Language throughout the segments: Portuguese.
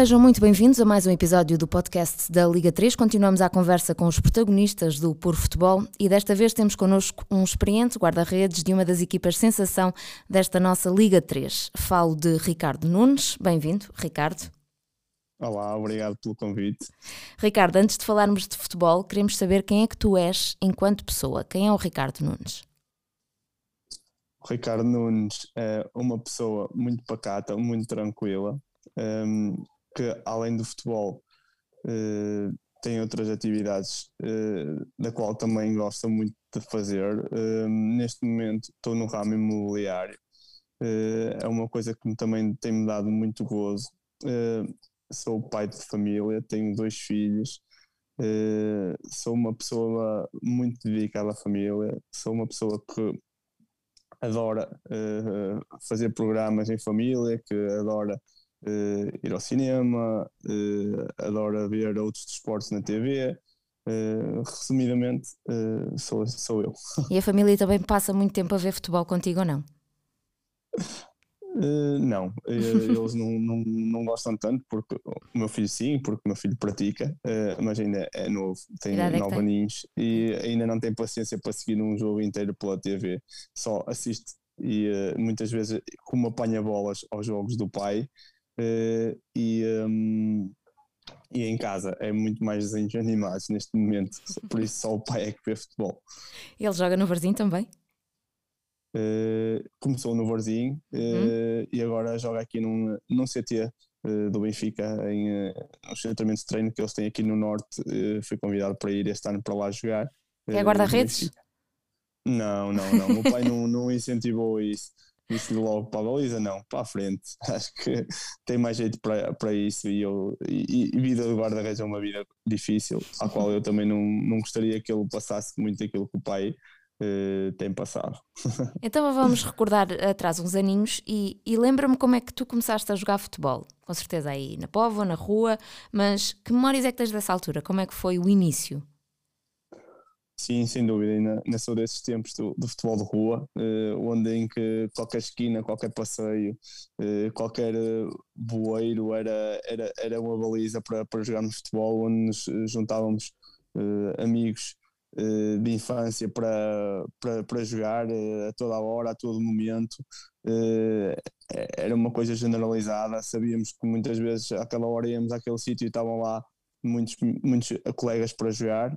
Sejam muito bem-vindos a mais um episódio do podcast da Liga 3. Continuamos a conversa com os protagonistas do Puro Futebol e desta vez temos connosco um experiente guarda-redes de uma das equipas sensação desta nossa Liga 3. Falo de Ricardo Nunes. Bem-vindo, Ricardo. Olá, obrigado pelo convite. Ricardo, antes de falarmos de futebol, queremos saber quem é que tu és enquanto pessoa. Quem é o Ricardo Nunes? O Ricardo Nunes é uma pessoa muito pacata, muito tranquila, um, que além do futebol uh, tem outras atividades uh, da qual também gosta muito de fazer. Uh, neste momento estou no ramo imobiliário, eh, é uma coisa que também tem-me dado muito gozo. sou pai de família, tenho dois filhos. sou uma pessoa muito dedicada à família, sou uma pessoa que adora fazer programas em família, que adora uh, ir ao cinema, uh, adora ver outros desportos na TV. Eh, resumidamente, sou, sou eu. E a família também passa muito tempo a ver futebol contigo ou não? Uh, não, eles não, não, não gostam tanto, porque o meu filho sim, porque o meu filho pratica, uh, mas ainda é novo, tem nove aninhos e ainda não tem paciência para seguir um jogo inteiro pela TV, só assiste e muitas vezes, como apanha bolas aos jogos do pai, e, um, e em casa é muito mais desenhos animados neste momento, por isso só o pai é que vê futebol. Ele joga no Varzinho também? Uh, começou no Varzinho uh, hum. e agora joga aqui num, num CT do Benfica, em uh, nos tratamentos de treino que eles têm aqui no Norte. fui convidado para ir este ano para lá jogar. É guarda-redes? Não, não, não. O pai não, não incentivou isso disse logo para a baliza, não, para a frente. Acho que tem mais jeito para, para isso e, eu, e, e vida de guarda-redes é uma vida difícil, à qual eu também não, não gostaria que ele passasse muito aquilo que o pai uh, tem passado. Então vamos recordar atrás uns aninhos e, e lembra-me como é que tu começaste a jogar futebol. Com certeza aí na Póvoa, na rua, mas que memórias é que tens dessa altura? Como é que foi o início? Sim, sem dúvida, ainda, ainda sou desses tempos do, do futebol de rua, eh, onde em que qualquer esquina, qualquer passeio, eh, qualquer eh, bueiro era, era, era uma baliza para, para jogarmos futebol, onde nos juntávamos amigos de infância para, para, para jogar a toda a hora, a todo momento. Era uma coisa generalizada, sabíamos que muitas vezes àquela hora íamos àquele sítio e estavam lá muitos, muitos colegas para jogar.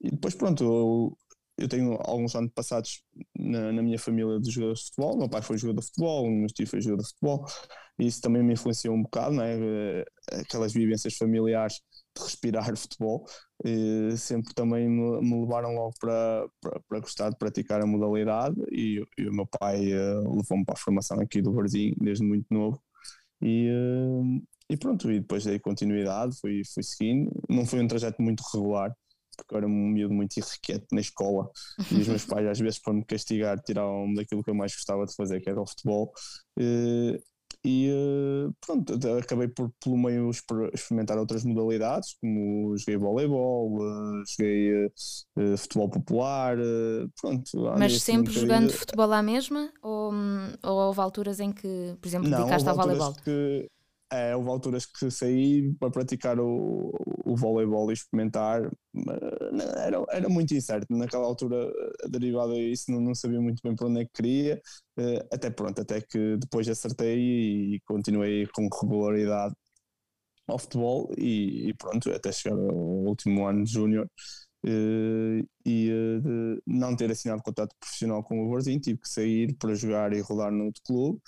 E depois, pronto, eu, eu tenho alguns anos passados na, na, minha família de jogadores de futebol. meu pai foi jogador de futebol, meu tio foi jogador de futebol. E isso também me influenciou um bocado, né? aquelas vivências familiares de respirar futebol. E sempre também me, me levaram logo para, para, para, gostar de praticar a modalidade. E, e o meu pai uh, levou-me para a formação aqui do Barzinho desde muito novo. E, uh, e pronto, e depois dei continuidade, fui, fui seguindo. Não foi um trajeto muito regular, porque eu era um miúdo muito irrequieto na escola e os meus pais às vezes para me castigar tiravam-me daquilo que eu mais gostava de fazer, que era o futebol eh, e eh, pronto, acabei por pelo meio experimentar outras modalidades como joguei voleibol, eh, joguei futebol popular pronto. Mas sempre jogando futebol à mesma ou, ou houve alturas em que, por exemplo, dedicaste ao voleibol? Que, é, houve alturas que saí para praticar o, o voleibol e experimentar, era, era muito incerto. Naquela altura, derivado a isso, não, não sabia muito bem para onde é que queria, eh, até pronto, até que depois acertei e continuei com regularidade ao futebol e, e pronto, até chegar ao último ano de júnior. Uh, e uh, não ter assinado contrato profissional com o Varzinho, tive que sair para jogar e rodar no outro clube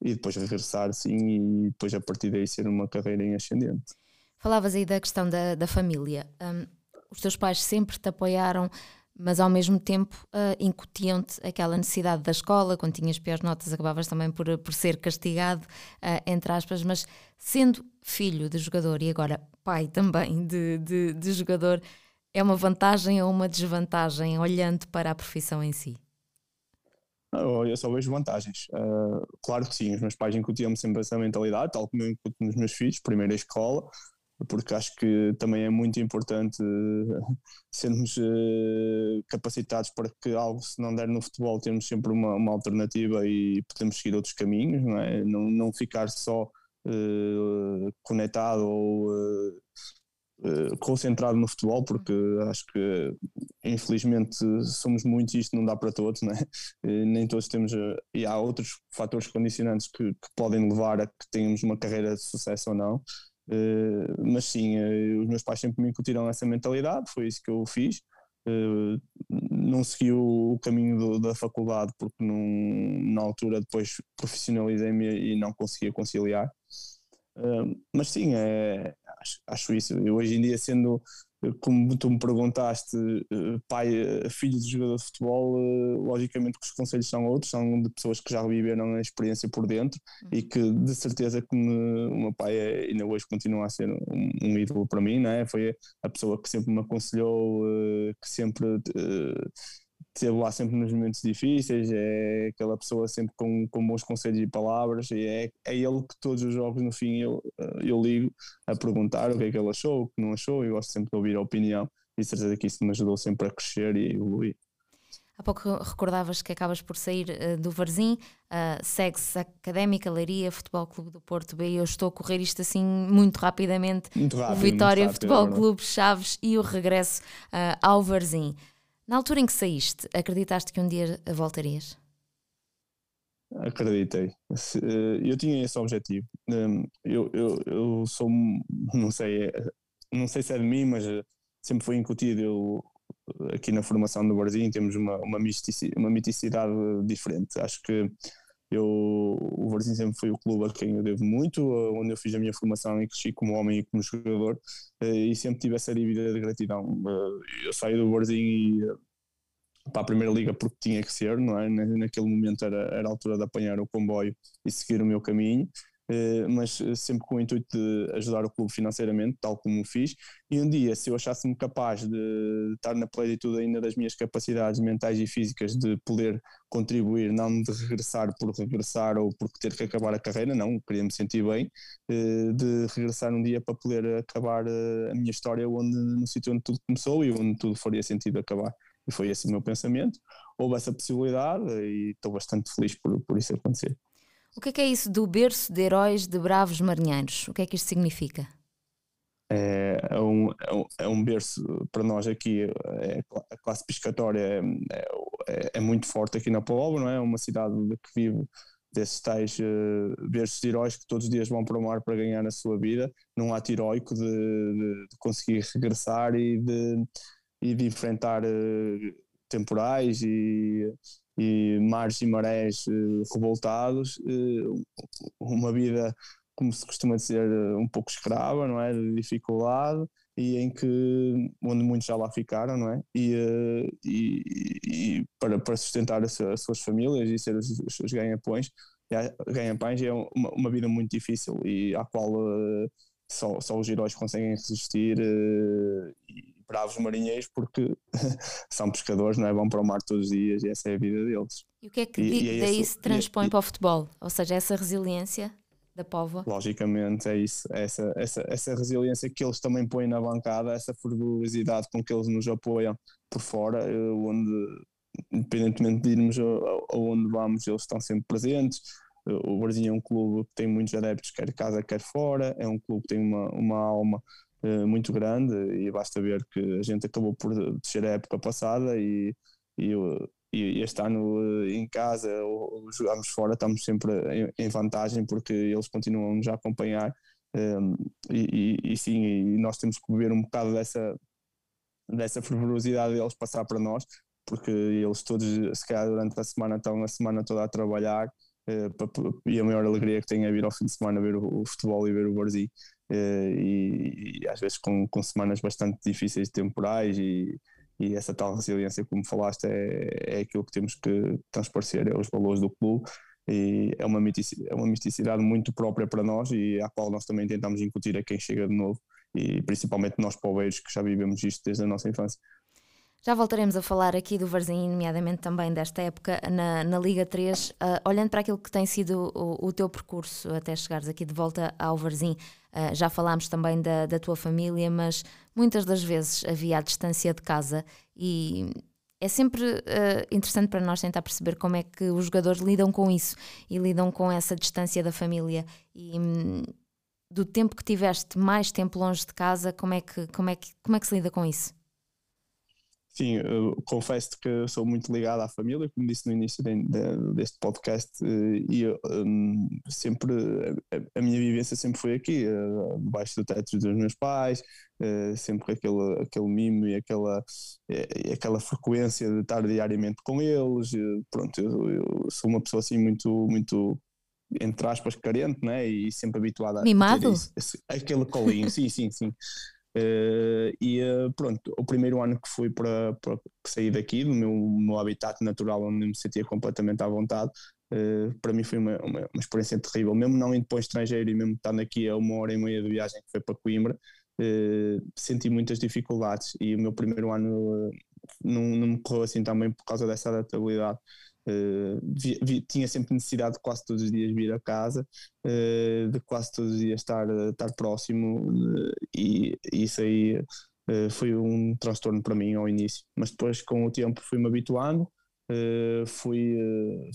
e depois regressar sim e depois a partir daí ser uma carreira em ascendente. Falavas aí da questão da, da família. Um, os teus pais sempre te apoiaram, mas ao mesmo tempo uh, incutiam-te aquela necessidade da escola, quando tinhas piores notas acabavas também por, por ser castigado, uh, entre aspas, mas sendo filho de jogador e agora pai também de, de, de jogador, é uma vantagem ou uma desvantagem olhando para a profissão em si? Eu só vejo vantagens. Uh, claro que sim, os meus pais incutiam-me sempre essa mentalidade, tal como eu incuto nos meus filhos, primeiro a escola, porque acho que também é muito importante uh, sermos uh, capacitados para que algo, se não der no futebol, temos sempre uma, uma alternativa e podemos seguir outros caminhos, não é? Não, não ficar só conectado ou uh, uh, concentrado no futebol, porque acho que infelizmente somos muitos e isto não dá para todos, né? nem todos temos, e há outros fatores condicionantes que, que, podem levar a que tenhamos uma carreira de sucesso ou não. mas sim, os meus pais sempre me incutiram essa mentalidade, foi isso que eu fiz. Uh, não segui o caminho do, da faculdade porque na altura depois profissionalizei-me e não conseguia conciliar. Uh, mas sim, é, acho, acho, isso. Eu hoje em dia, sendo como tu me perguntaste, eh, pai, eh, filho de jogador de futebol, eh, logicamente que os conselhos são outros, são de pessoas que já viveram a experiência por dentro uhum. e que de certeza que me, o meu pai é, ainda hoje continua a ser um, um ídolo para mim, não é? Foi a pessoa que sempre me aconselhou, que sempre esteve lá sempre nos momentos difíceis, é aquela pessoa sempre com, com bons conselhos e palavras, e é, é ele que todos os jogos no fim eu, eu ligo a perguntar o que é que ele achou, o que não achou, e gosto sempre de ouvir a opinião, e certeza que isso me ajudou sempre a crescer e evoluir. Há pouco recordavas que acabas por sair uh, do Varzim, uh, segue-se Académica, Leiria, Futebol Clube do Porto B. Eu estou a correr isto assim muito rapidamente. Muito rápido, o Vitória, muito rápido, Futebol é Clube, Chaves e o regresso uh, ao Varzim. Na altura em que saíste, acreditaste que um dia voltarias? Acreditei. Eh, eu tinha esse objetivo. Hum, eu, eu, eu sou, não sei, eh, não sei se é de mim, mas eh, sempre foi incutido. Eu, aqui na formação do Barzinho temos uma, uma, miticidade, uma miticidade diferente. Acho que eu, o Varzim sempre foi o clube a quem eu devo muito, onde eu fiz a minha formação e cresci como homem e como jogador, eh, e sempre tive essa dívida de gratidão. Eh, eu saí do Varzim eh, para a Primeira Liga porque tinha que ser, não é? Naquele momento era, era a altura de apanhar o comboio e seguir o meu caminho. Eh, mas eh, sempre com o intuito de ajudar o clube financeiramente, tal como o fiz. E um dia, se eu achasse-me capaz de estar na plenitude ainda das minhas capacidades mentais e físicas de poder contribuir, não de regressar por regressar ou por ter que acabar a carreira, não, queria me sentir bem, eh, de regressar um dia para poder acabar a minha história onde, no sítio onde tudo começou e onde tudo faria sentido acabar. E foi esse o meu pensamento. Houve essa possibilidade e estou bastante feliz por, por isso acontecer. O que é, que é isso do berço de heróis de bravos marinheiros? O que é que isto significa? É, é, um, é, um, é berço para nós aqui, é, a classe pescatória é, é, é, muito forte aqui na Póvoa, não é? É uma cidade que vive desses tais uh, berços de heróis que todos os dias vão para o mar para ganhar a sua vida, num ato heróico de, de, de conseguir regressar e de, e de enfrentar uh, temporais e e mares e marés uh, revoltados, uh, uma vida, como se costuma dizer, uh, um pouco escrava, não é? De dificuldade e em que, onde muitos já lá ficaram, não é? E, e, e para, para sustentar as, as, suas famílias e ser os, os seus ganha-pães, ganha-pães é uma, uma vida muito difícil e à qual só, só os heróis conseguem resistir e bravos marinheiros porque são pescadores, não é? Vão para o mar todos os dias e essa é a vida deles. E o que é que e, e é daí se transpõe e, para o futebol? Ou seja, essa resiliência da Póvoa? Logicamente, é isso. Essa, essa, essa resiliência que eles também põem na bancada, essa fervorosidade com que eles nos apoiam por fora, eh, onde, independentemente de irmos aonde vamos, eles estão sempre presentes. Eh, o Brasil é um clube que tem muitos adeptos, quer casa, quer fora. É um clube que tem uma, uma alma muito grande e basta ver que a gente acabou por descer a época passada e, e, e este ano eh, em casa ou, jogamos fora estamos sempre em, vantagem porque eles continuam nos a acompanhar um, e, e, e, sim, e nós temos que beber um bocado dessa, dessa fervorosidade deles passar para nós porque eles todos, se calhar durante a semana estão a semana toda a trabalhar uh, e a maior alegria que têm é vir ao fim de semana ver o, futebol e ver o Barzi eh, e, e, às vezes com, com semanas bastante difíceis temporais e, e essa tal resiliência como falaste é, é aquilo que temos que transparecer, é os valores do clube e é uma, é uma misticidade muito própria para nós e à qual nós também tentamos incutir a quem chega de novo e principalmente nós poveiros que já vivemos isto desde a nossa infância. Já voltaremos a falar aqui do Varzim, nomeadamente também desta época na, na Liga 3, uh, olhando para aquilo que tem sido o, o, teu percurso até chegares aqui de volta ao Varzim. Uh, já falámos também da, da tua família, mas muitas das vezes havia a distância de casa e é sempre uh, interessante para nós tentar perceber como é que os jogadores lidam com isso e lidam com essa distância da família e um, do tempo que tiveste mais tempo longe de casa, como é que, como é que, como é que se lida com isso? Sim, confesso que sou muito ligado à família, como disse no início de, de, deste podcast, eh, e um, sempre a, a, minha vivência sempre foi aqui, uh, debaixo do teto dos meus pais, uh, sempre com aquele, aquele mimo e aquela, uh, aquela frequência de estar diariamente com eles. pronto, eu, eu, sou uma pessoa assim muito, muito entre aspas, carente, né? E sempre habituada Mimado? a ter isso, aquele colinho, sim, sim, sim. Uh, e uh, pronto, o primeiro ano que fui para, para sair daqui, do meu, meu habitat natural, onde me sentia completamente à vontade, uh, para mim foi uma, uma, uma, experiência terrível. Mesmo não indo para o estrangeiro e mesmo estando aqui a uma hora e meia de viagem que foi para Coimbra, senti muitas dificuldades e o meu primeiro ano não, não me correu assim também por causa dessa adaptabilidade. Uh, vi, vi, tinha sempre necessidade de quase todos os dias vir a casa, uh, de quase todos os dias estar, estar próximo, uh, e, e, isso aí foi um transtorno para mim ao início. Mas depois, com o tempo, fui-me habituando, fui,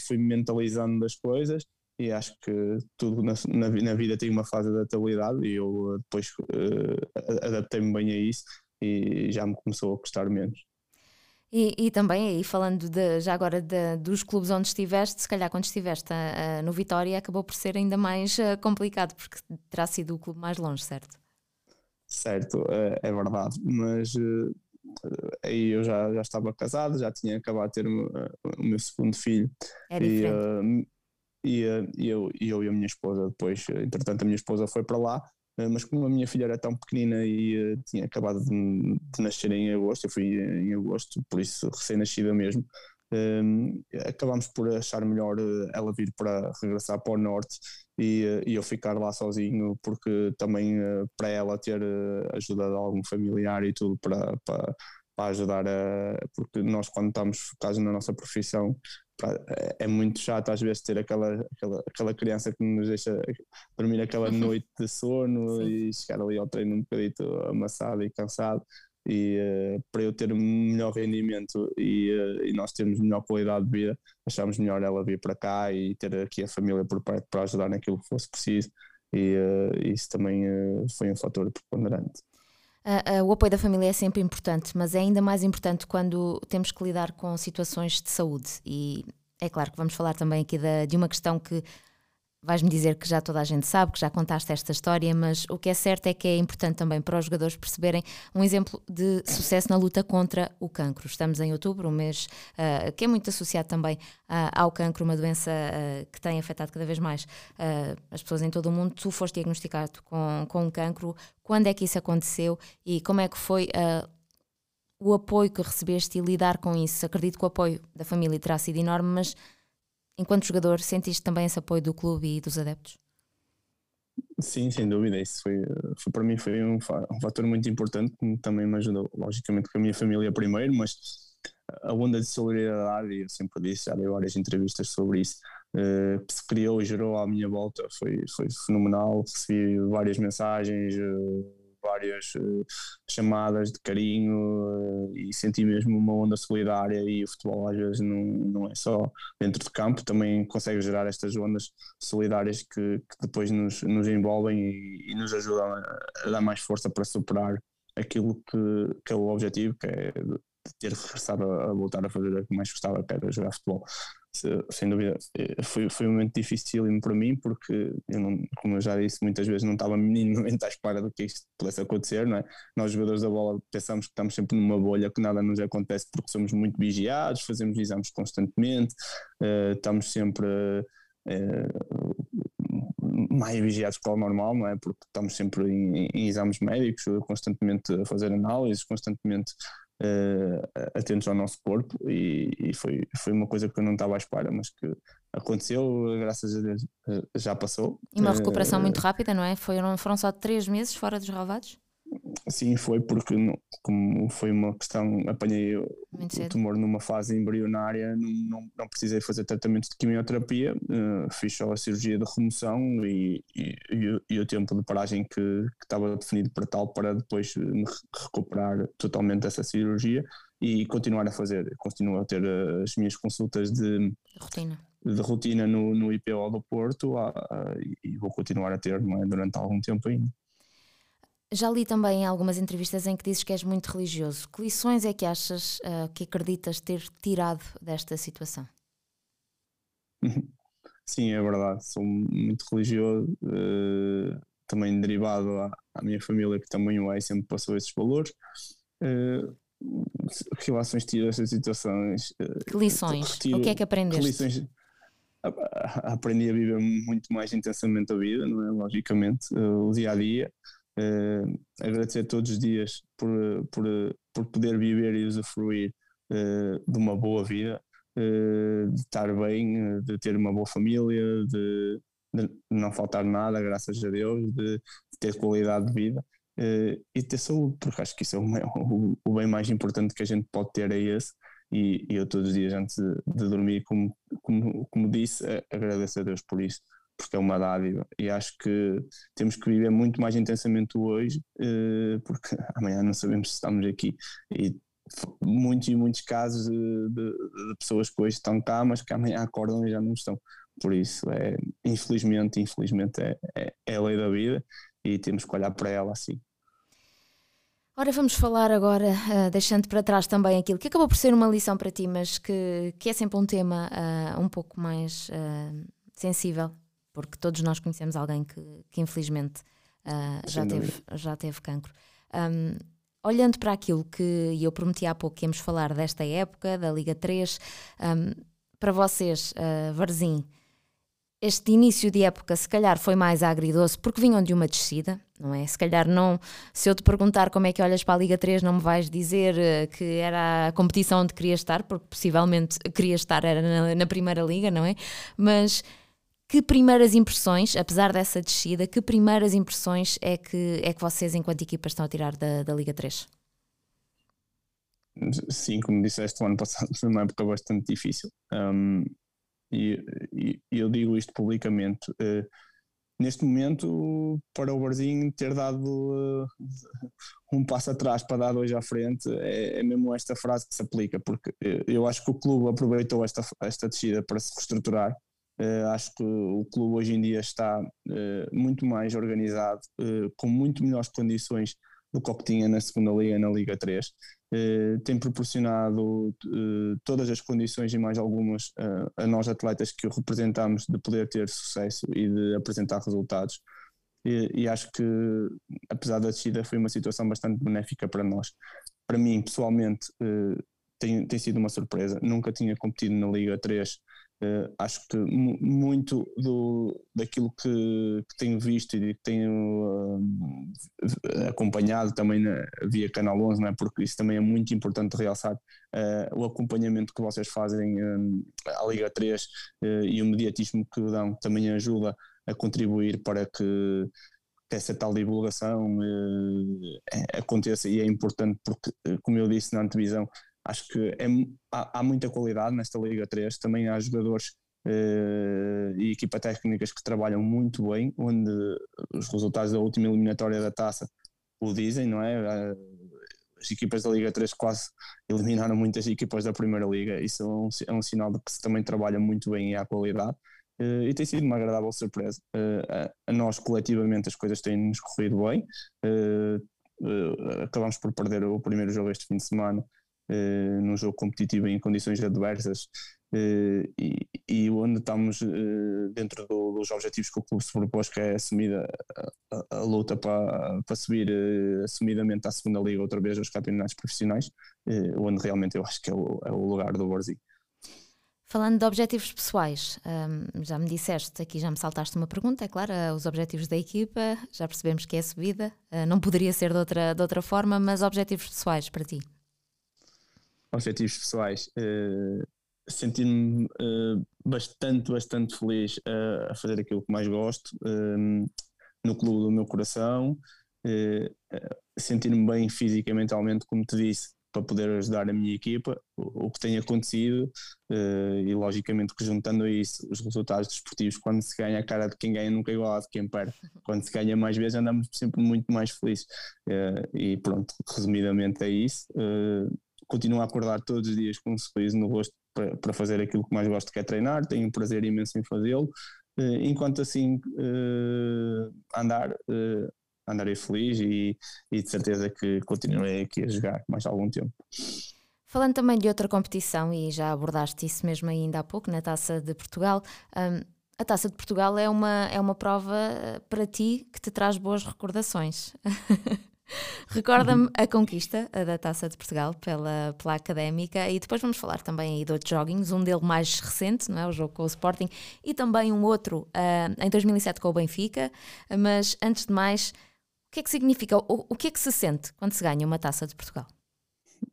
fui mentalizando das coisas. E acho que tudo na, na, na vida tem uma fase de adaptabilidade, e eu depois adaptei-me bem a isso e já me começou a custar menos. E, e, também aí falando de, já agora de, dos clubes onde estiveste, se calhar quando estiveste uh, no Vitória acabou por ser ainda mais uh, complicado, porque terá sido o clube mais longe, certo? Certo, é, é verdade, mas uh, aí eu já, já estava casado, já tinha acabado de ter o, meu segundo filho. É diferente. E, e, eu, e eu e a minha esposa depois, entretanto a minha esposa foi para lá eh, mas como a minha filha era tão pequenina e uh, tinha acabado de, de, nascer em agosto, eu fui em agosto, por isso recém-nascida mesmo, um, ehm, acabámos por achar melhor uh, ela vir para regressar para o norte e, uh, e eu ficar lá sozinho, porque também para ela ter ajuda de algum familiar e tudo para, para, para ajudar a. Porque nós, quando estamos focados na nossa profissão, é, é muito chato às vezes ter aquela, aquela, aquela criança que nos deixa dormir aquela noite de sono Sim. e chegar ali ao treino um bocadito amassado e cansado. E uh, para eu ter um melhor rendimento e, uh, e, nós termos melhor qualidade de vida, achámos melhor ela vir para cá e ter aqui a família por perto para ajudar naquilo que fosse preciso. E uh, isso também foi um fator preponderante. Uh, uh, o apoio da família é sempre importante, mas é ainda mais importante quando temos que lidar com situações de saúde. E é claro que vamos falar também aqui da, de uma questão que vais-me dizer que já toda a gente sabe, que já contaste esta história, mas o que é certo é que é importante também para os jogadores perceberem um exemplo de sucesso na luta contra o cancro. Estamos em outubro, um mês uh, que é muito associado também uh, ao cancro, uma doença uh, que tem afetado cada vez mais as pessoas em todo o mundo. Tu foste diagnosticado com, com um cancro, quando é que isso aconteceu e como é que foi o apoio que recebeste e lidar com isso? Acredito que o apoio da família terá sido enorme, mas enquanto jogador, sentiste também esse apoio do clube e dos adeptos? Sim, sem dúvida. Isso foi, foi para mim foi um, um fator muito importante que também me ajudou, logicamente, com a minha família primeiro, mas a onda de solidariedade, eu sempre disse, já dei várias entrevistas sobre isso, uh, que se criou e gerou à minha volta foi, foi fenomenal. Recebi várias mensagens. Uh, várias uh, chamadas de carinho uh, e senti mesmo uma onda solidária e o futebol às vezes não, não é só dentro de campo, também consegue gerar estas ondas solidárias que, que depois nos, nos envolvem e, e, nos ajudam a, a, dar mais força para superar aquilo que, que é o objetivo, que é ter regressado a, a voltar a fazer o que mais gostava, que era jogar futebol sem dúvida, eh, foi, foi um momento difícil para mim, porque eu não, como eu já disse, muitas vezes não estava minimamente à espera do que isto pudesse acontecer, não é? Nós, jogadores da bola, pensamos que estamos sempre numa bolha, que nada nos acontece porque somos muito vigiados, fazemos exames constantemente, uh, estamos sempre. Uh, mais vigiados que o normal, não é? Porque estamos sempre em, em, exames médicos, constantemente a fazer análises, constantemente atentos ao nosso corpo e, e, foi, foi uma coisa que eu não estava à espera, mas que aconteceu, graças a Deus uh, já passou. E uma recuperação uh, muito rápida, não é? Foram, foram só três meses fora dos ravados? Sim, foi porque como foi uma questão, apanhei o tumor numa fase embrionária, não, não, não precisei fazer tratamento de quimioterapia, uh, fiz só a cirurgia de remoção e, e, e, o tempo de paragem que, que, estava definido para tal para depois me recuperar totalmente dessa cirurgia e continuar a fazer. Continuo a ter as minhas consultas de rotina, de rotina no, no IPO do Porto a, a, e vou continuar a ter é? durante algum tempo ainda. Já li também algumas entrevistas em que dizes que és muito religioso. Que lições é que achas uh, que acreditas ter tirado desta situação? Sim, é verdade. Sou muito religioso, uh, também derivado à, à, minha família, que também o é, sempre passou esses valores. Uh, que relações tiro dessas situações? Que lições? Retiro, o que é que aprendeste? Que lições, aprendi a viver muito mais intensamente a vida, não é? Logicamente, o dia a dia. Uh, agradecer todos os dias por, por, por poder viver e usufruir uh, de uma boa vida, uh, de estar bem, de ter uma boa família, de, de, não faltar nada, graças a Deus, de, de ter qualidade de vida e ter saúde, porque acho que isso é o, o, o, bem mais importante que a gente pode ter, é esse. E, e eu todos os dias antes de, de dormir, como, como, como disse, agradeço a Deus por isso porque é uma dádiva. E acho que temos que viver muito mais intensamente hoje eh, porque amanhã não sabemos se estamos aqui. E muitos e muitos casos de, de, pessoas que hoje estão cá mas que amanhã acordam e já não estão. Por isso é infelizmente infelizmente é, é, é a lei da vida e temos que olhar para ela assim. Ora, vamos falar agora, uh, deixando para trás também aquilo que acabou por ser uma lição para ti, mas que, que é sempre um tema uh, um pouco mais uh, sensível porque todos nós conhecemos alguém que, que infelizmente uh, já, teve, já teve cancro. Um, olhando para aquilo que eu prometi há pouco que íamos falar desta época, da Liga 3, um, para vocês, uh, Varzim, este início de época se calhar foi mais agridoce porque vinham de uma descida, não é? Se calhar não, se eu te perguntar como é que olhas para a Liga 3, não me vais dizer uh, que era a competição onde querias estar, porque possivelmente querias estar era na, na primeira liga, não é? Mas que primeiras impressões, apesar dessa descida, que primeiras impressões é que, é que vocês, enquanto equipa, estão a tirar da, da Liga 3? Sim, como disseste, o ano passado foi uma época bastante difícil. Um, e, e, eu digo isto publicamente. Uh, neste momento, para o Barzinho ter dado uh, um passo atrás para dar dois à frente, é, é, mesmo esta frase que se aplica, porque eh, eu acho que o clube aproveitou esta, esta descida para se reestruturar acho que o clube hoje em dia está uh, muito mais organizado, uh, com muito melhores condições do que o que tinha na segunda liga, na Liga 3. tem proporcionado todas as condições e mais algumas a nós atletas que o representamos de poder ter sucesso e de apresentar resultados. E, e acho que, apesar da descida, foi uma situação bastante benéfica para nós. Para mim, pessoalmente, tem, tem sido uma surpresa. Nunca tinha competido na Liga 3 Uh, acho que muito do, daquilo que, que, tenho visto e que tenho uh, acompanhado também na, via Canal 11, né, porque isso também é muito importante realçar uh, o acompanhamento que vocês fazem à Liga 3 e o mediatismo que dão também ajuda a contribuir para que essa tal divulgação aconteça e é importante porque, como eu disse na antevisão, Acho que é, há, há, muita qualidade nesta Liga 3, também há jogadores uh, e equipa técnicas que trabalham muito bem, onde os resultados da última eliminatória da taça o dizem, não é? As equipas da Liga 3 quase eliminaram muitas equipas da Primeira Liga, isso é um, é um sinal de que se também trabalha muito bem e há qualidade. Uh, e tem sido uma agradável surpresa. Uh, a, a, nós, coletivamente, as coisas têm-nos corrido bem. Uh, acabamos por perder o primeiro jogo este fim de semana, uh, num jogo competitivo em condições adversas uh, e, e, onde estamos uh, dentro do, dos objetivos que o clube se propôs, que é assumir a, a, luta para, para subir assumidamente à segunda liga outra vez aos campeonatos profissionais, onde realmente eu acho que é o, é o lugar do Borzi. Falando de objetivos pessoais, um, já me disseste, aqui já me saltaste uma pergunta, é claro, os objetivos da equipa, já percebemos que é a subida, não poderia ser de outra, de outra forma, mas objetivos pessoais para ti? Objetivos pessoais, uh, sentir-me uh, bastante, bastante feliz uh, a fazer aquilo que mais gosto, no clube do meu coração, sentir-me bem fisicamente, mentalmente, como te disse, para poder ajudar a minha equipa, o, o que tem acontecido, e logicamente que juntando a isso os resultados desportivos, quando se ganha a cara de quem ganha nunca é igual a de quem perde, quando se ganha mais vezes andamos sempre muito mais felizes, e pronto, resumidamente é isso continuo a acordar todos os dias com um sorriso no rosto para, para fazer aquilo que mais gosto, que é treinar, tenho um prazer imenso em fazê-lo. enquanto assim andar, andarei feliz e, e de certeza que continuarei aqui a jogar mais algum tempo. Falando também de outra competição, e já abordaste isso mesmo ainda há pouco, na Taça de Portugal, um, a Taça de Portugal é uma, é uma prova eh, para ti que te traz boas recordações. Recorda-me a conquista da Taça de Portugal pela, pela Académica e depois vamos falar também aí de outros joguinhos, um dele mais recente, não é? o jogo com o Sporting, e também um outro uh, em 2007 com o Benfica, mas antes de mais, o que é que significa, o, o que é que se sente quando se ganha uma Taça de Portugal?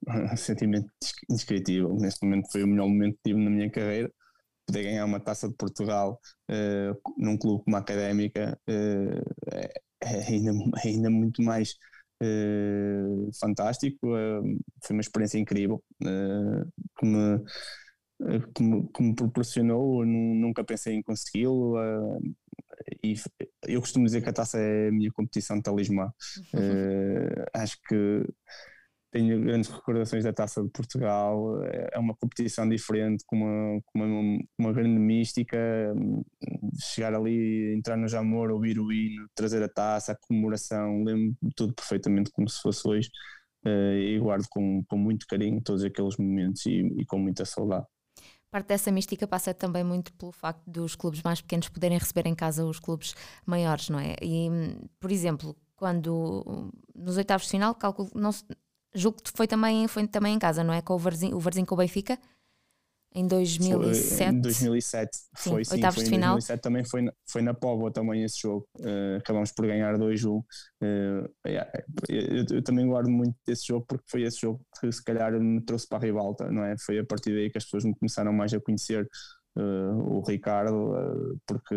um sentimento indescritível. Neste momento foi o melhor momento que tive na minha carreira. Poder ganhar uma taça de Portugal uh, num clube como a Académica uh, é, ainda, ainda muito mais uh, fantástico. foi uma experiência incrível que me, que, me, que, me, proporcionou. Nunca pensei em consegui-lo. e eu costumo dizer que a taça é a minha competição de talismã. acho que tenho grandes recordações da Taça de Portugal, é, uma competição diferente, com uma, com uma, uma grande mística, chegar ali, entrar no Jamor, ouvir o hino, trazer a taça, a comemoração, lembro tudo perfeitamente como se fosse hoje eh, e guardo com, com muito carinho todos aqueles momentos e, e com muita saudade. Parte dessa mística passa também muito pelo facto dos clubes mais pequenos poderem receber em casa os clubes maiores, não é? E, por exemplo, quando nos oitavos de final, calculo, não, julgo que foi também, foi também em casa, não é? Com o Varzinho, o Varzinho com o Benfica? Em 2007. Foi, em 2007 sim, foi, sim. Oitavos foi de final. 2007 também foi na, foi na Póvoa também esse jogo. Uh, acabamos por ganhar 2-1. Uh, yeah, eu, eu, também guardo muito desse jogo porque foi esse jogo que se calhar me trouxe para a ribalta, não é? Foi a partir daí que as pessoas me começaram mais a conhecer o Ricardo, uh, porque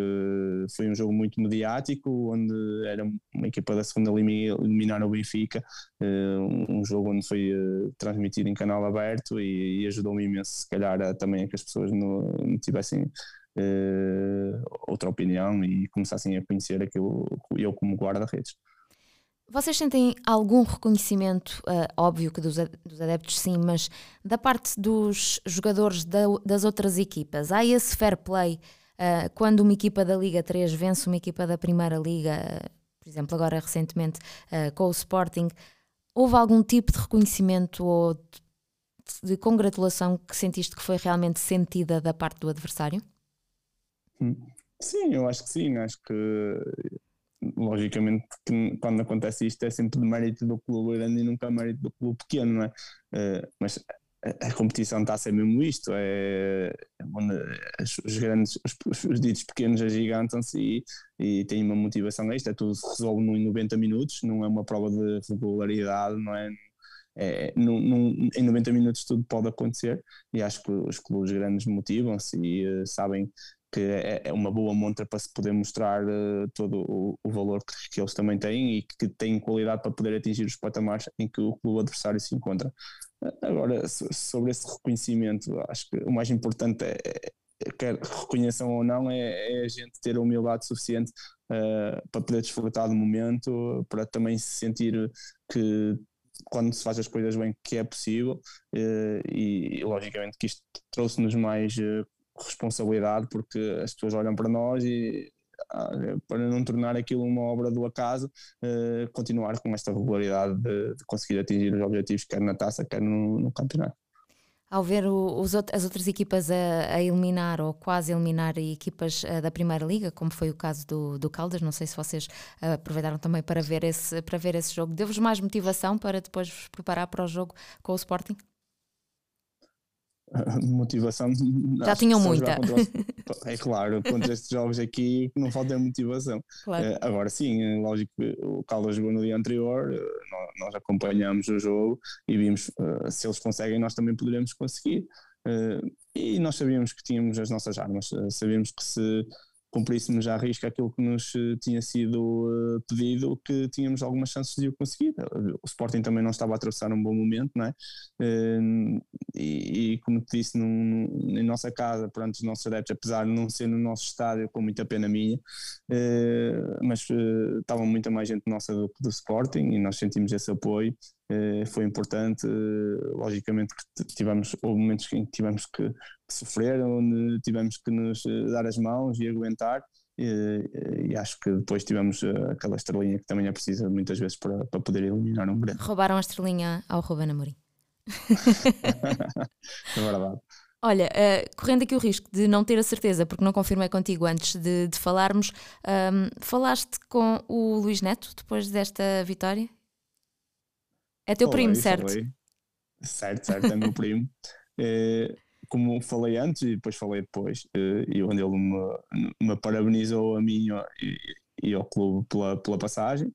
foi um jogo muito mediático, onde era uma equipa da segunda eliminar o Benfica, uh, um jogo onde foi transmitido em canal aberto e, ajudou-me imenso, se calhar, a, também a que as pessoas não tivessem outra opinião e começassem a conhecer aquilo eu como guarda-redes. Vocês sentem algum reconhecimento, uh, óbvio que dos, adeptos sim, mas da parte dos jogadores da, das outras equipas? Há esse fair play uh, quando uma equipa da Liga 3 vence uma equipa da Primeira Liga, uh, por exemplo, agora recentemente com o Sporting? Houve algum tipo de reconhecimento ou de, de congratulação que sentiste que foi realmente sentida da parte do adversário? Hum. Sim, eu acho que sim. Acho que logicamente que quando acontece isto é sempre de mérito do clube grande e nunca mérito do clube pequeno, não é? Uh, mas a, a, competição está a ser mesmo isto, é, é os grandes, os, os ditos pequenos agigantam-se e, e têm uma motivação extra, tudo se resolve em 90 minutos, não é uma prova de regularidade, não é? É, num, num, em 90 minutos tudo pode acontecer e acho que os clubes grandes motivam-se e uh, sabem que é, é, uma boa montra para se poder mostrar uh, todo o, o valor que, que, eles também têm e que têm qualidade para poder atingir os patamares em que o clube adversário se encontra. Agora, sobre esse reconhecimento, acho que o mais importante é, é quer reconheçam ou não, é, é, a gente ter a humildade suficiente uh, para poder desfrutar do momento, para também se sentir que quando se faz as coisas bem que é possível uh, e, logicamente que isto trouxe-nos mais responsabilidade porque as pessoas olham para nós e ah, para não tornar aquilo uma obra do acaso, uh, continuar com esta regularidade de, de, conseguir atingir os objetivos, quer na taça, quer no, no campeonato. Ao ver o, os, as outras equipas a, a, eliminar ou quase eliminar equipas uh, da Primeira Liga, como foi o caso do, do Caldas, não sei se vocês uh, aproveitaram também para ver esse, para ver esse jogo. Deu-vos mais motivação para depois vos preparar para o jogo com o Sporting? motivação. Já tinham muita. é claro, contra estes jogos aqui não falta motivação. Claro. Uh, agora sim, é lógico que o Caldas jogou no dia anterior, uh, nós, acompanhamos o jogo e vimos se eles conseguem, nós também poderemos conseguir. e nós sabíamos que tínhamos as nossas armas, sabíamos que se cumpríssemos à risca aquilo que nos eh, tinha sido uh, pedido, que tínhamos algumas chances de o conseguir. O Sporting também não estava a atravessar um bom momento, não é? Uh, e, e, como te disse, num, em nossa casa, perante os nossos adeptos, apesar de não ser no nosso estádio, com muita pena minha, mas estava muita mais gente nossa do que do Sporting e nós sentimos esse apoio foi importante. Uh, logicamente que tivemos, houve momentos em que tivemos que, que, sofrer, onde tivemos que nos dar as mãos e aguentar. E, e acho que depois tivemos aquela estrelinha que também é precisa muitas vezes para, para poder eliminar um grande. Roubaram a estrelinha ao Ruben Amorim. é verdade. Olha, uh, correndo aqui o risco de não ter a certeza, porque não confirmei contigo antes de, de falarmos, um, ehm, falaste com o Luís Neto depois desta vitória? É teu falei, primo, certo? Falei. Certo, certo, é meu primo. É, como falei antes e depois falei depois, eh, e onde ele me, me parabenizou a mim e, e ao clube pela, pela passagem.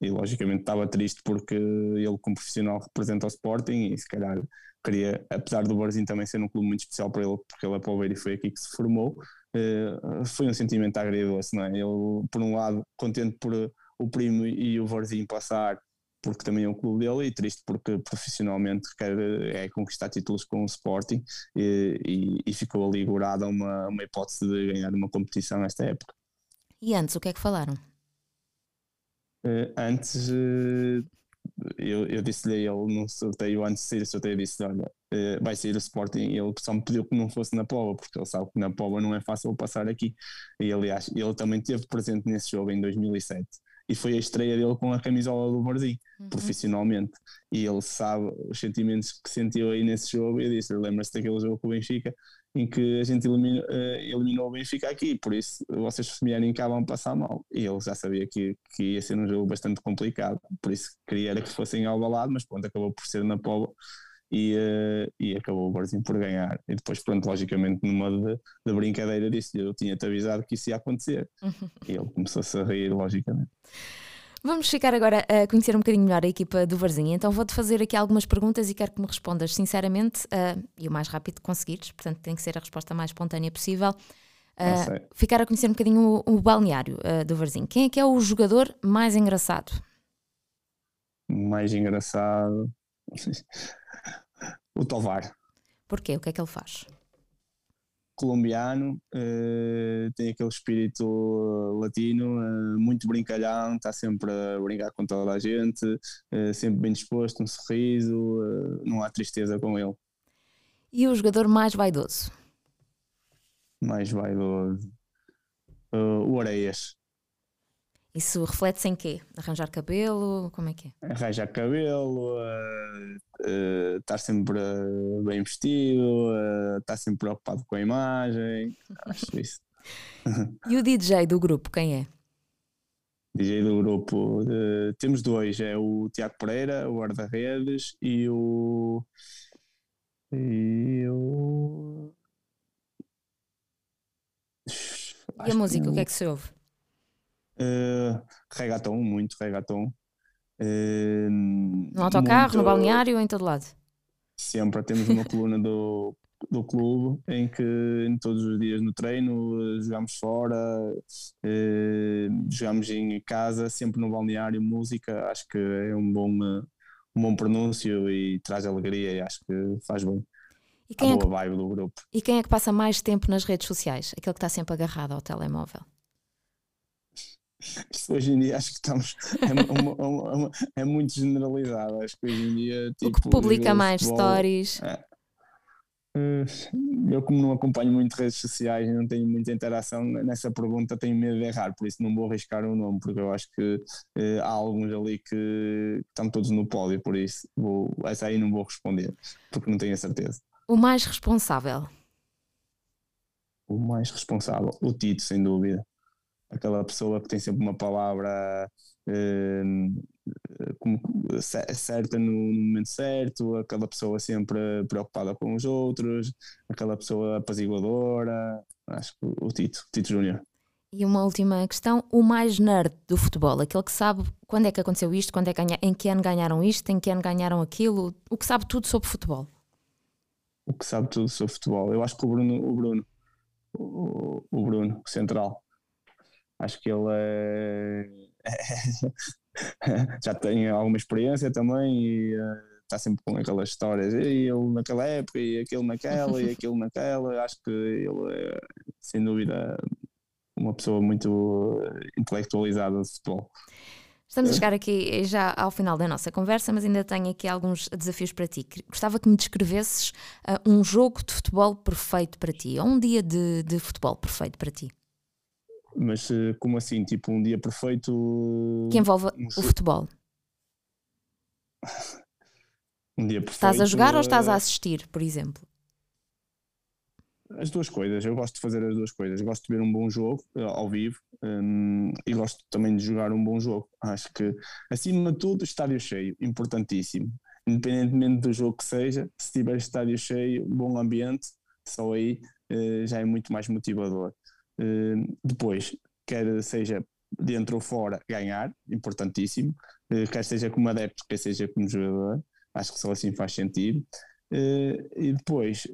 e logicamente estava triste porque ele, como profissional, representa o Sporting e se calhar queria, apesar do Barzinho também ser um clube muito especial para ele, porque ele é palmeira e foi aqui que se formou, foi um sentimento agridoce, não é? Ele, por um lado, contente por o primo e o Barzinho passar, porque também é um clube dele, e triste porque profissionalmente quer é conquistar títulos com o Sporting e, e, e ficou ali gorada uma, uma hipótese de ganhar uma competição nesta época. E antes, o que é que falaram? Uh, antes uh, eu, eu disse-lhe a ele num sorteio, antes de sair o sorteio, disse olha, eh, vai sair o Sporting, e ele só me pediu que não fosse na Pova, porque ele sabe que na Pova não é fácil passar aqui, e aliás, ele também esteve presente nesse jogo em 2007, e foi a estreia dele com a camisola do Bardim, uhum. profissionalmente, e ele sabe os sentimentos que sentiu aí nesse jogo, eu disse, lembra-se daquele jogo com o Benfica, em que a gente eliminou, uh, eliminou o Benfica aqui, por isso vocês se vierem cá vão passar mal. E ele já sabia que, que ia ser um jogo bastante complicado, por isso queria que fossem ao balado, mas pronto, acabou por ser na Póvoa e, uh, e acabou o Barzinho por ganhar. E depois, pronto, logicamente, numa de, de brincadeira disse eu tinha-te avisado que isso ia acontecer. e ele começou-se a rir, logicamente. Vamos ficar agora a conhecer um bocadinho melhor a equipa do Varzinho. Então vou-te fazer aqui algumas perguntas e quero que me respondas sinceramente uh, e o mais rápido que conseguires, portanto tem que ser a resposta mais espontânea possível. Uh, ficar a conhecer um bocadinho o, o balneário uh, do Varzinho. Quem é que é o jogador mais engraçado? Mais engraçado. o Tovar. Porquê? O que é que ele faz? colombiano, uh, tem aquele espírito uh, latino, uh, muito brincalhão, está sempre a brincar com toda a gente, sempre bem disposto, um sorriso, não há tristeza com ele. E o jogador mais vaidoso? Mais vaidoso. o Areias. Isso reflete-se em quê? Arranjar cabelo? Como é que é? Arranjar cabelo, uh, uh, estar sempre uh, bem vestido, estar sempre preocupado com a imagem. Acho isso. e o DJ do grupo, quem é? DJ do grupo, temos dois: é o Tiago Pereira, o guarda-redes, e o. E o. E a música, o que é que se ouve? Uh, reggaeton, muito reggaeton. Uh, no autocarro, muito, no balneário, em todo lado? Sempre. Temos uma coluna do, do clube em que em todos os dias no treino jogamos fora, uh, jogamos em casa, sempre no balneário, música. Acho que é um bom, um bom pronúncio e traz alegria e acho que faz bem. E quem, é que, vibe do grupo. e quem é que passa mais tempo nas redes sociais? Aquele que está sempre agarrado ao telemóvel? Hoje em dia acho que estamos. É, uma, uma, uma, é muito generalizado. Acho que hoje em dia. Tipo, o que tipo, publica mais futebol, stories. É, eh, eu, como não acompanho muito redes sociais e não tenho muita interação nessa pergunta, tenho medo de errar, por isso não vou arriscar o nome, porque eu acho que uh, há alguns ali que estão todos no pódio, por isso vou, essa aí não vou responder, porque não tenho a certeza. O mais responsável? O mais responsável, o Tito, sem dúvida aquela pessoa que tem sempre uma palavra eh, como, certa no, momento certo, aquela pessoa sempre preocupada com os outros, aquela pessoa apaziguadora. Acho que o Tito, Tito Júnior. E uma última questão: o mais nerd do futebol, aquele que sabe quando é que aconteceu isto, quando é que ganha, em que ano ganharam isto, em que ano ganharam aquilo, o que sabe tudo sobre futebol. O que sabe tudo sobre futebol. Eu acho que o Bruno, o Bruno, o, o Bruno, o central. Acho que ele é... já tem alguma experiência também e está sempre com aquelas histórias. E ele naquela época, e aquilo naquela, e aquilo naquela. Acho que ele é, sem dúvida, uma pessoa muito intelectualizada de futebol. Estamos a chegar aqui já ao final da nossa conversa, mas ainda tenho aqui alguns desafios para ti. Gostava que me descrevesses uh, um jogo de futebol perfeito para ti, ou um dia de, de futebol perfeito para ti. Mas como assim? Tipo, um dia perfeito. Que envolve um o futebol. um dia perfeito. Estás a jogar ou estás a assistir, por exemplo? As duas coisas, eu gosto de fazer as duas coisas. gosto de ver um bom jogo uh, ao vivo um, e gosto também de jogar um bom jogo. Acho que, acima de tudo, estádio cheio, importantíssimo. Independentemente do jogo que seja, se tiver estádio cheio, bom ambiente, só aí uh, já é muito mais motivador. Uh, depois, quer seja dentro ou fora, ganhar, importantíssimo. Uh, quer seja como adepto, quer seja como jogador, acho que só assim faz sentido. Uh, e depois,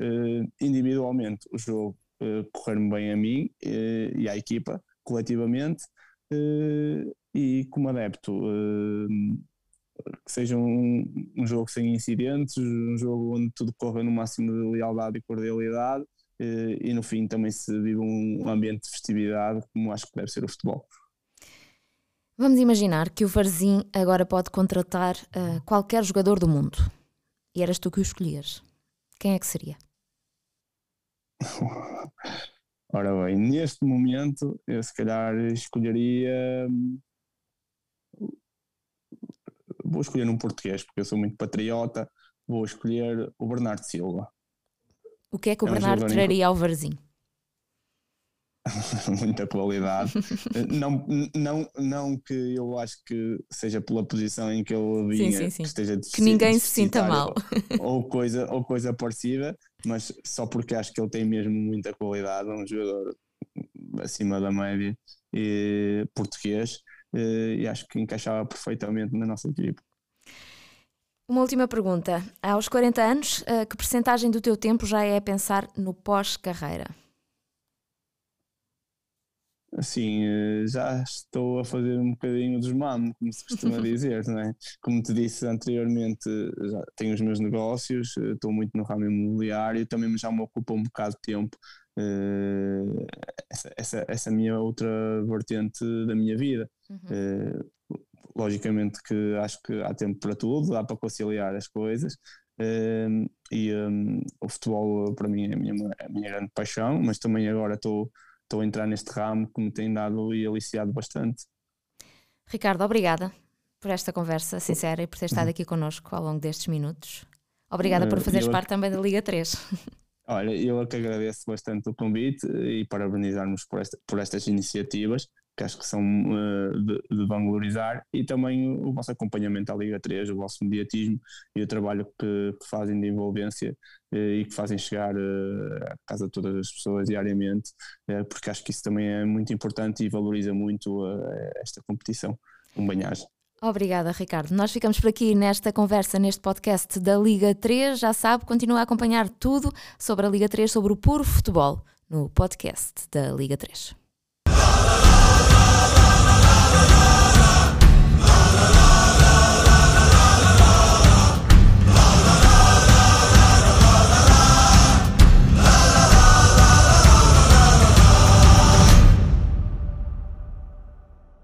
individualmente, o jogo correr-me bem a mim e à equipa, coletivamente, e como adepto, que seja um, um, jogo sem incidentes, um jogo onde tudo corra no máximo de lealdade e cordialidade, e no fim também se vive um ambiente de festividade, como acho que deve ser o futebol. Vamos imaginar que o Varzim agora pode contratar qualquer jogador do mundo e eras tu que o escolhias, quem é que seria? Ora bem, neste momento eu se calhar escolheria. Vou escolher um português, porque eu sou muito patriota. Vou escolher o Bernardo Silva. O que é que o é Bernardo traria ao Varzim? muita qualidade. não, não, não que eu acho que seja pela posição em que ele vinha, sim, sim, sim. que esteja Que ninguém se sinta mal. Ou, ou, coisa, ou coisa parecida, mas só porque acho que ele tem mesmo muita qualidade, um jogador acima da média e português, e acho que encaixava perfeitamente na nossa equipe. Uma última pergunta. Aos 40 anos, eh, que percentagem do teu tempo já é a pensar no pós-carreira? assim, eh, já estou a fazer um bocadinho dos mamos, como se costuma dizer, não é? Como te disse anteriormente, já tenho os meus negócios, eh, estou muito no ramo imobiliário, também já me ocupa um bocado de tempo essa, essa, essa minha outra vertente da minha vida. Uhum. Logicamente que acho que há tempo para tudo, dá para conciliar as coisas. Uh, e um, o futebol para mim é a minha, é a minha grande paixão, mas também agora estou estou a entrar neste ramo que me tem dado e aliciado bastante. Ricardo, obrigada por esta conversa sincera e por ter estado uhum. aqui connosco ao longo destes minutos. Obrigada por eh, fazeres eu, parte também da Liga 3. Olha, eu é que agradeço bastante o convite e parabenizarmos por, esta, por estas iniciativas que acho que são uh, de, de, valorizar, e também o, vosso acompanhamento à Liga 3, o vosso mediatismo e o trabalho que, que fazem de envolvência uh, e que fazem chegar uh, à casa de todas as pessoas diariamente, porque acho que isso também é muito importante e valoriza muito esta competição. Um banhagem. Obrigada, Ricardo. Nós ficamos por aqui nesta conversa, neste podcast da Liga 3. Já sabe, continua a acompanhar tudo sobre a Liga 3, sobre o puro futebol, no podcast da Liga 3.